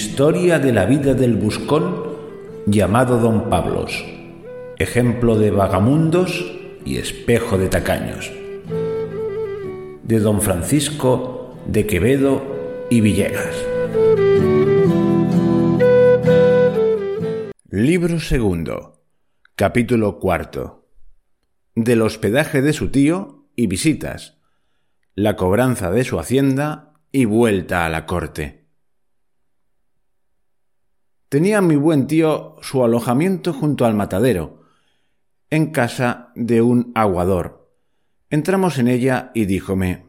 Historia de la vida del buscón llamado Don Pablos, ejemplo de vagamundos y espejo de tacaños. De Don Francisco de Quevedo y Villegas. Libro segundo, capítulo cuarto. Del hospedaje de su tío y visitas, la cobranza de su hacienda y vuelta a la corte. Tenía mi buen tío su alojamiento junto al matadero, en casa de un aguador. Entramos en ella y díjome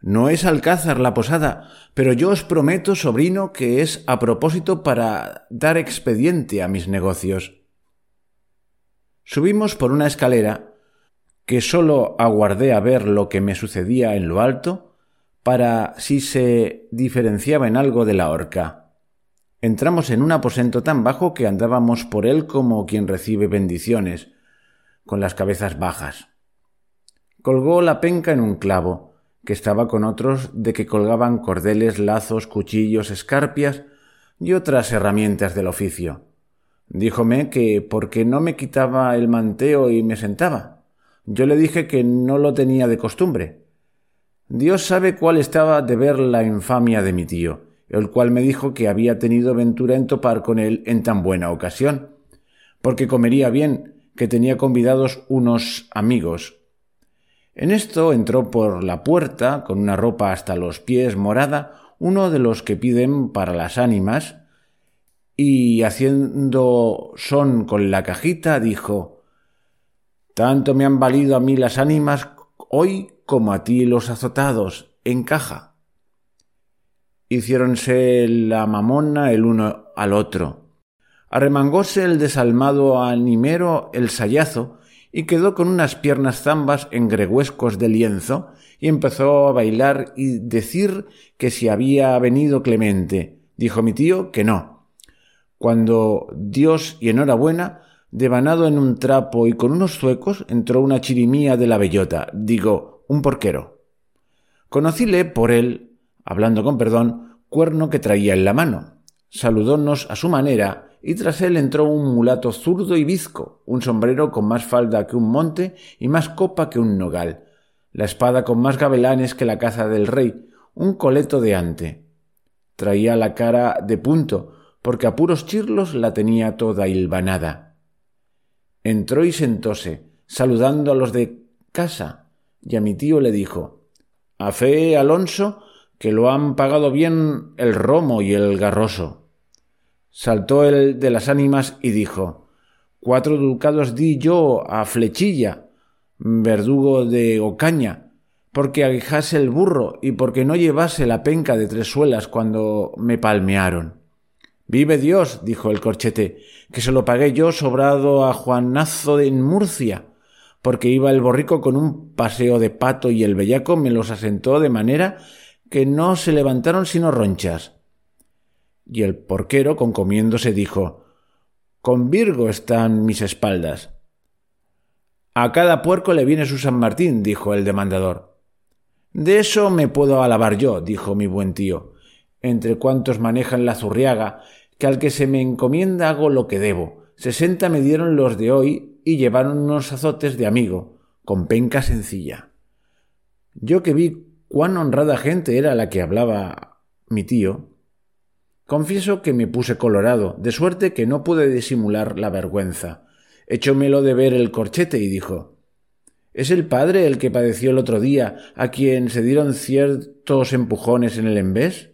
No es Alcázar la posada, pero yo os prometo, sobrino, que es a propósito para dar expediente a mis negocios. Subimos por una escalera que sólo aguardé a ver lo que me sucedía en lo alto para si se diferenciaba en algo de la horca. Entramos en un aposento tan bajo que andábamos por él como quien recibe bendiciones, con las cabezas bajas. Colgó la penca en un clavo, que estaba con otros de que colgaban cordeles, lazos, cuchillos, escarpias y otras herramientas del oficio. Díjome que porque no me quitaba el manteo y me sentaba. Yo le dije que no lo tenía de costumbre. Dios sabe cuál estaba de ver la infamia de mi tío el cual me dijo que había tenido ventura en topar con él en tan buena ocasión, porque comería bien, que tenía convidados unos amigos. En esto entró por la puerta, con una ropa hasta los pies morada, uno de los que piden para las ánimas, y haciendo son con la cajita, dijo Tanto me han valido a mí las ánimas hoy como a ti los azotados, en caja hiciéronse la mamona el uno al otro. Arremangóse el desalmado animero el sayazo y quedó con unas piernas zambas en gregüescos de lienzo y empezó a bailar y decir que si había venido Clemente. Dijo mi tío que no. Cuando Dios y enhorabuena, devanado en un trapo y con unos zuecos, entró una chirimía de la bellota, digo, un porquero. Conocíle por él hablando con perdón, cuerno que traía en la mano. Saludónos a su manera y tras él entró un mulato zurdo y bizco, un sombrero con más falda que un monte y más copa que un nogal, la espada con más gabelanes que la caza del rey, un coleto de ante. Traía la cara de punto, porque a puros chirlos la tenía toda hilvanada. Entró y sentóse, saludando a los de casa, y a mi tío le dijo A fe, Alonso, que lo han pagado bien el romo y el garroso. Saltó el de las ánimas y dijo Cuatro ducados di yo a Flechilla, verdugo de Ocaña, porque aguijase el burro y porque no llevase la penca de tres suelas cuando me palmearon. Vive Dios, dijo el corchete, que se lo pagué yo sobrado a Juanazo en Murcia, porque iba el borrico con un paseo de pato y el bellaco me los asentó de manera que no se levantaron sino ronchas. Y el porquero, concomiéndose, dijo Con Virgo están mis espaldas. A cada puerco le viene su San Martín, dijo el demandador. De eso me puedo alabar yo, dijo mi buen tío, entre cuantos manejan la zurriaga, que al que se me encomienda hago lo que debo. Sesenta me dieron los de hoy y llevaron unos azotes de amigo, con penca sencilla. Yo que vi cuán honrada gente era la que hablaba mi tío, confieso que me puse colorado, de suerte que no pude disimular la vergüenza. Echómelo de ver el corchete y dijo ¿Es el padre el que padeció el otro día, a quien se dieron ciertos empujones en el embés?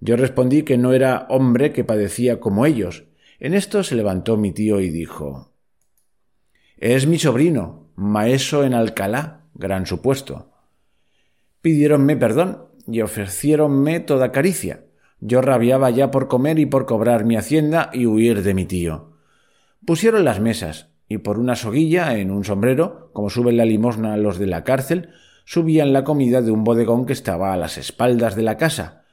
Yo respondí que no era hombre que padecía como ellos. En esto se levantó mi tío y dijo Es mi sobrino, maeso en Alcalá, gran supuesto. Pidiéronme perdón y ofreciéronme toda caricia. Yo rabiaba ya por comer y por cobrar mi hacienda y huir de mi tío. Pusieron las mesas, y por una soguilla en un sombrero, como suben la limosna los de la cárcel, subían la comida de un bodegón que estaba a las espaldas de la casa,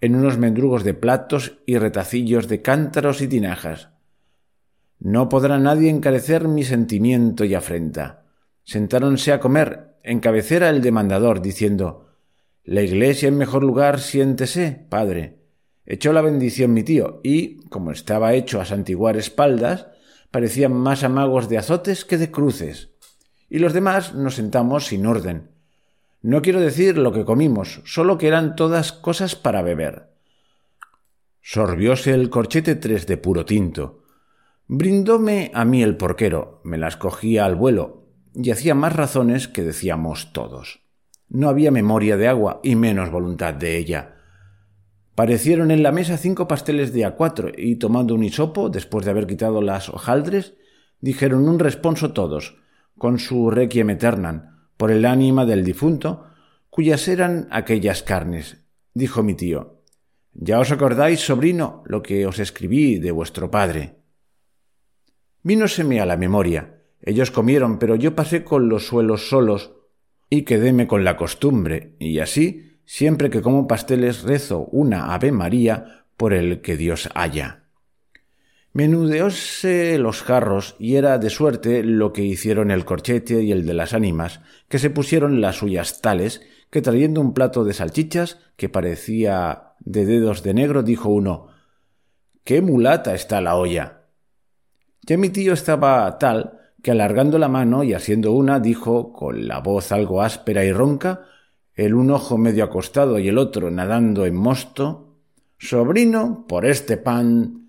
en unos mendrugos de platos y retacillos de cántaros y tinajas. No podrá nadie encarecer mi sentimiento y afrenta. Sentáronse a comer, en cabecera el demandador, diciendo La iglesia en mejor lugar, siéntese, padre. Echó la bendición mi tío, y, como estaba hecho a santiguar espaldas, parecían más amagos de azotes que de cruces. Y los demás nos sentamos sin orden. No quiero decir lo que comimos, solo que eran todas cosas para beber. Sorbióse el corchete tres de puro tinto. Brindóme a mí el porquero, me las cogía al vuelo, y hacía más razones que decíamos todos. No había memoria de agua y menos voluntad de ella. Parecieron en la mesa cinco pasteles de a cuatro y tomando un hisopo, después de haber quitado las hojaldres, dijeron un responso todos, con su requiem eternam, por el ánima del difunto, cuyas eran aquellas carnes. Dijo mi tío, Ya os acordáis, sobrino, lo que os escribí de vuestro padre. Vínoseme a la memoria. Ellos comieron, pero yo pasé con los suelos solos y quedéme con la costumbre, y así, siempre que como pasteles rezo una Ave María por el que Dios haya. Menudeóse los jarros y era de suerte lo que hicieron el corchete y el de las ánimas, que se pusieron las suyas tales, que trayendo un plato de salchichas, que parecía de dedos de negro, dijo uno Qué mulata está la olla. Ya mi tío estaba tal que alargando la mano y haciendo una, dijo, con la voz algo áspera y ronca, el un ojo medio acostado y el otro nadando en mosto Sobrino, por este pan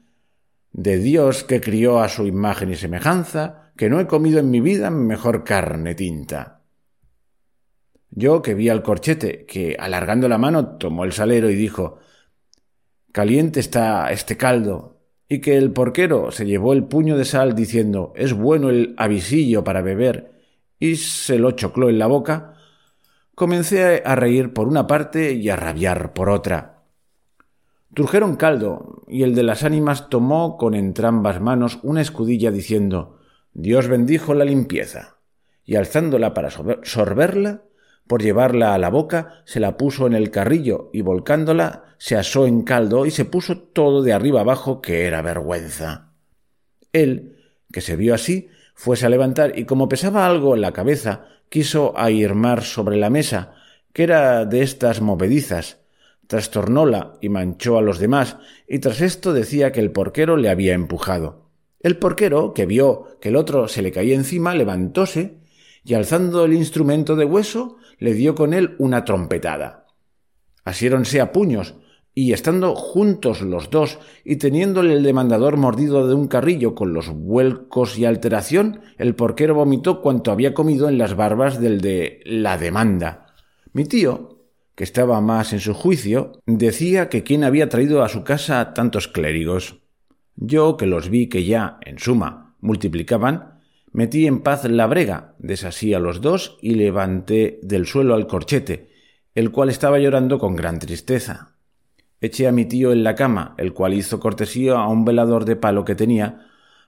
de Dios que crió a su imagen y semejanza, que no he comido en mi vida mejor carne tinta. Yo que vi al corchete, que alargando la mano tomó el salero y dijo Caliente está este caldo, y que el porquero se llevó el puño de sal diciendo Es bueno el avisillo para beber, y se lo chocló en la boca, comencé a reír por una parte y a rabiar por otra. Trujeron caldo, y el de las ánimas tomó con entrambas manos una escudilla diciendo Dios bendijo la limpieza. Y alzándola para sorberla, por llevarla a la boca, se la puso en el carrillo y volcándola se asó en caldo y se puso todo de arriba abajo que era vergüenza. Él, que se vio así, fuese a levantar y como pesaba algo en la cabeza, quiso ahirmar sobre la mesa, que era de estas movedizas, trastornóla y manchó a los demás, y tras esto decía que el porquero le había empujado. El porquero, que vio que el otro se le caía encima, levantóse y alzando el instrumento de hueso, le dio con él una trompetada. Asiéronse a puños, y estando juntos los dos y teniéndole el demandador mordido de un carrillo con los vuelcos y alteración, el porquero vomitó cuanto había comido en las barbas del de la demanda. Mi tío, que estaba más en su juicio, decía que quién había traído a su casa tantos clérigos. Yo, que los vi que ya, en suma, multiplicaban, metí en paz la brega, desasí a los dos y levanté del suelo al corchete, el cual estaba llorando con gran tristeza. Eché a mi tío en la cama, el cual hizo cortesía a un velador de palo que tenía,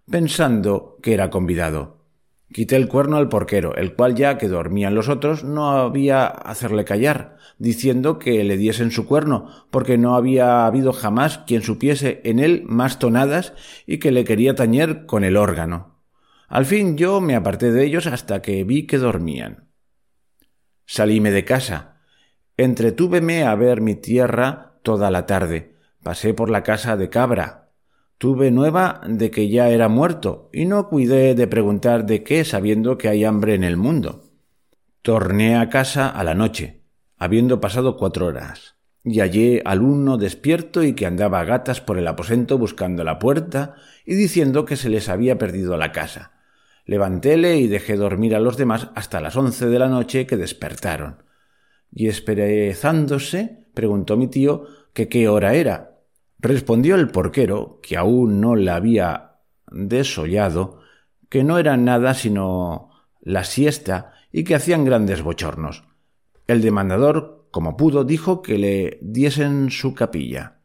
pensando que era convidado. Quité el cuerno al porquero, el cual ya que dormían los otros no había hacerle callar, diciendo que le diesen su cuerno, porque no había habido jamás quien supiese en él más tonadas y que le quería tañer con el órgano. Al fin yo me aparté de ellos hasta que vi que dormían. Salíme de casa. Entretúveme a ver mi tierra toda la tarde. Pasé por la casa de Cabra, Tuve nueva de que ya era muerto y no cuidé de preguntar de qué sabiendo que hay hambre en el mundo. Torné a casa a la noche, habiendo pasado cuatro horas, y hallé al uno despierto y que andaba a gatas por el aposento buscando la puerta y diciendo que se les había perdido la casa. Levantéle y dejé dormir a los demás hasta las once de la noche que despertaron. Y esperezándose, preguntó mi tío que qué hora era, Respondió el porquero, que aún no la había desollado, que no era nada sino la siesta y que hacían grandes bochornos. El demandador, como pudo, dijo que le diesen su capilla.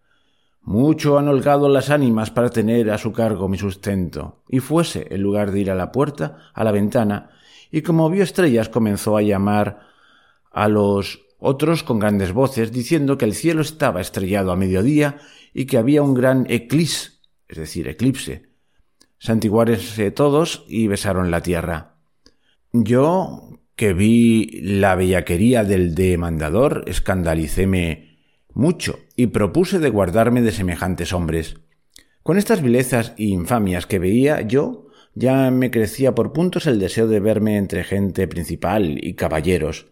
Mucho han holgado las ánimas para tener a su cargo mi sustento, y fuese, en lugar de ir a la puerta, a la ventana, y como vio estrellas comenzó a llamar a los otros con grandes voces, diciendo que el cielo estaba estrellado a mediodía y que había un gran eclipse, es decir, eclipse. Santiguárense todos y besaron la tierra. Yo, que vi la bellaquería del demandador, escandalicéme mucho y propuse de guardarme de semejantes hombres. Con estas vilezas y infamias que veía yo, ya me crecía por puntos el deseo de verme entre gente principal y caballeros.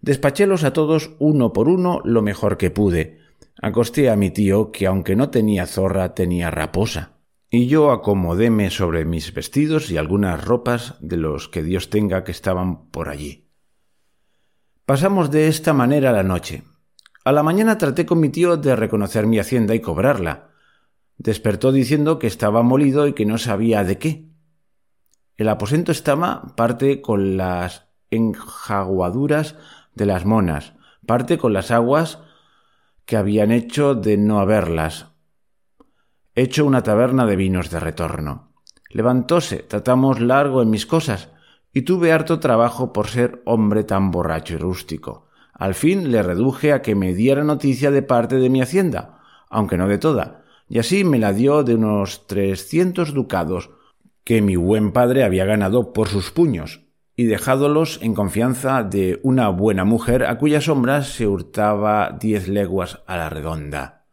Despachélos a todos uno por uno lo mejor que pude. Acosté a mi tío, que aunque no tenía zorra, tenía raposa. Y yo acomodéme sobre mis vestidos y algunas ropas de los que Dios tenga que estaban por allí. Pasamos de esta manera la noche. A la mañana traté con mi tío de reconocer mi hacienda y cobrarla. Despertó diciendo que estaba molido y que no sabía de qué. El aposento estaba parte con las enjaguaduras de las monas, parte con las aguas que habían hecho de no haberlas. Hecho una taberna de vinos de retorno. Levantóse, tratamos largo en mis cosas, y tuve harto trabajo por ser hombre tan borracho y rústico. Al fin le reduje a que me diera noticia de parte de mi hacienda, aunque no de toda, y así me la dio de unos trescientos ducados que mi buen padre había ganado por sus puños, y dejádolos en confianza de una buena mujer a cuya sombra se hurtaba diez leguas a la redonda.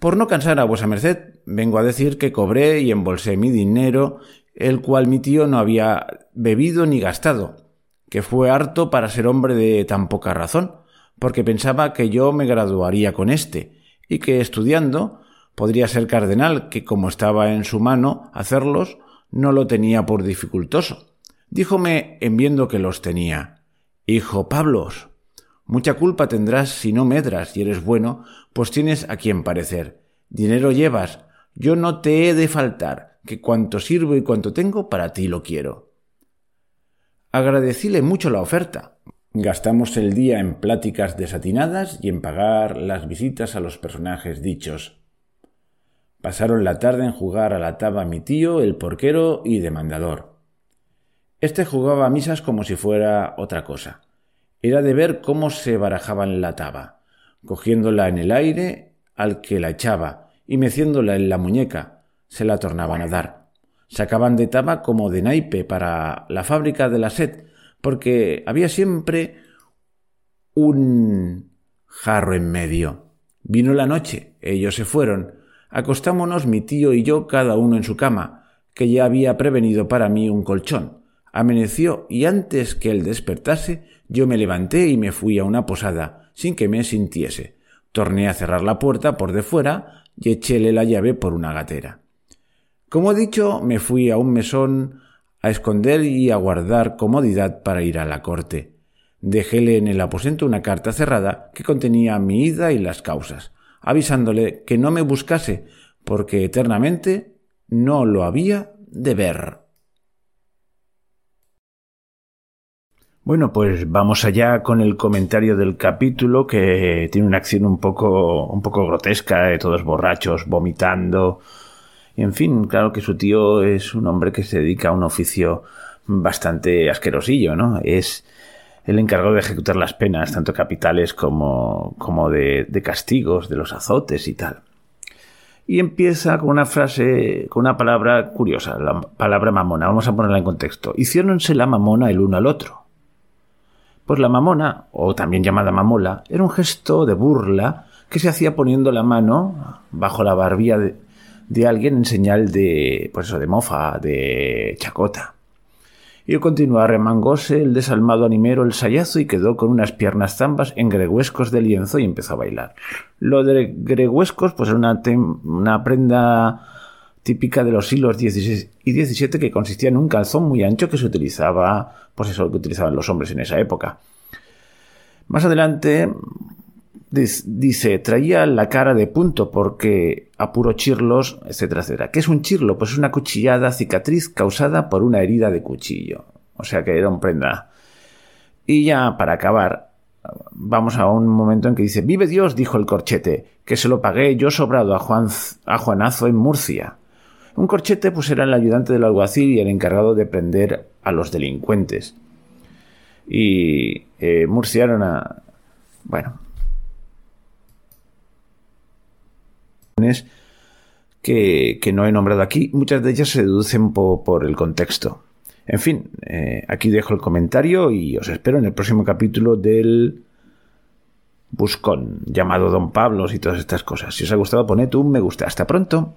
Por no cansar a vuesa merced, vengo a decir que cobré y embolsé mi dinero, el cual mi tío no había bebido ni gastado, que fue harto para ser hombre de tan poca razón, porque pensaba que yo me graduaría con éste, y que estudiando podría ser cardenal, que como estaba en su mano hacerlos, no lo tenía por dificultoso díjome en viendo que los tenía Hijo Pablos, mucha culpa tendrás si no medras y eres bueno, pues tienes a quien parecer. Dinero llevas, yo no te he de faltar, que cuanto sirvo y cuanto tengo, para ti lo quiero. Agradecíle mucho la oferta. Gastamos el día en pláticas desatinadas y en pagar las visitas a los personajes dichos. Pasaron la tarde en jugar a la taba mi tío, el porquero y demandador. Este jugaba misas como si fuera otra cosa. Era de ver cómo se barajaban la taba, cogiéndola en el aire al que la echaba y meciéndola en la muñeca, se la tornaban a dar. Sacaban de taba como de naipe para la fábrica de la sed, porque había siempre un jarro en medio. Vino la noche, ellos se fueron. Acostámonos mi tío y yo cada uno en su cama, que ya había prevenido para mí un colchón. Amaneció y antes que él despertase, yo me levanté y me fui a una posada, sin que me sintiese. Torné a cerrar la puerta por de fuera y echéle la llave por una gatera. Como he dicho, me fui a un mesón a esconder y a guardar comodidad para ir a la corte. Dejéle en el aposento una carta cerrada que contenía mi ida y las causas, avisándole que no me buscase, porque eternamente no lo había de ver. Bueno, pues vamos allá con el comentario del capítulo que tiene una acción un poco, un poco grotesca, de todos borrachos, vomitando. En fin, claro que su tío es un hombre que se dedica a un oficio bastante asquerosillo, ¿no? Es el encargado de ejecutar las penas, tanto capitales como, como de, de castigos, de los azotes y tal. Y empieza con una frase, con una palabra curiosa, la palabra mamona. Vamos a ponerla en contexto. Hiciéronse la mamona el uno al otro. Pues la mamona, o también llamada mamola, era un gesto de burla que se hacía poniendo la mano bajo la barbilla de, alguien en señal de, pues eso, de mofa, de chacota. Y continuó, remangóse el desalmado animero el sayazo y quedó con unas piernas zambas en greguescos de lienzo y empezó a bailar. Lo de greguescos, pues era una, una prenda típica de los siglos XVI y XVII que consistía en un calzón muy ancho que se utilizaba, pues eso que utilizaban los hombres en esa época. Más adelante dice, traía la cara de punto porque apuro chirlos, etcétera, etcétera. ¿Qué es un chirlo? Pues es una cuchillada cicatriz causada por una herida de cuchillo. O sea que era un prenda. Y ya para acabar, vamos a un momento en que dice, vive Dios, dijo el corchete, que se lo pagué yo sobrado a, Juan, a Juanazo en Murcia. Un corchete pues era el ayudante del alguacil y el encargado de prender a los delincuentes. Y eh, Murcia era una... Bueno. Que, no he nombrado aquí, muchas de ellas se deducen por el contexto. En fin, eh, aquí dejo el comentario y os espero en el próximo capítulo del Buscón, llamado Don Pablos y todas estas cosas. Si os ha gustado, poned un me gusta. Hasta pronto.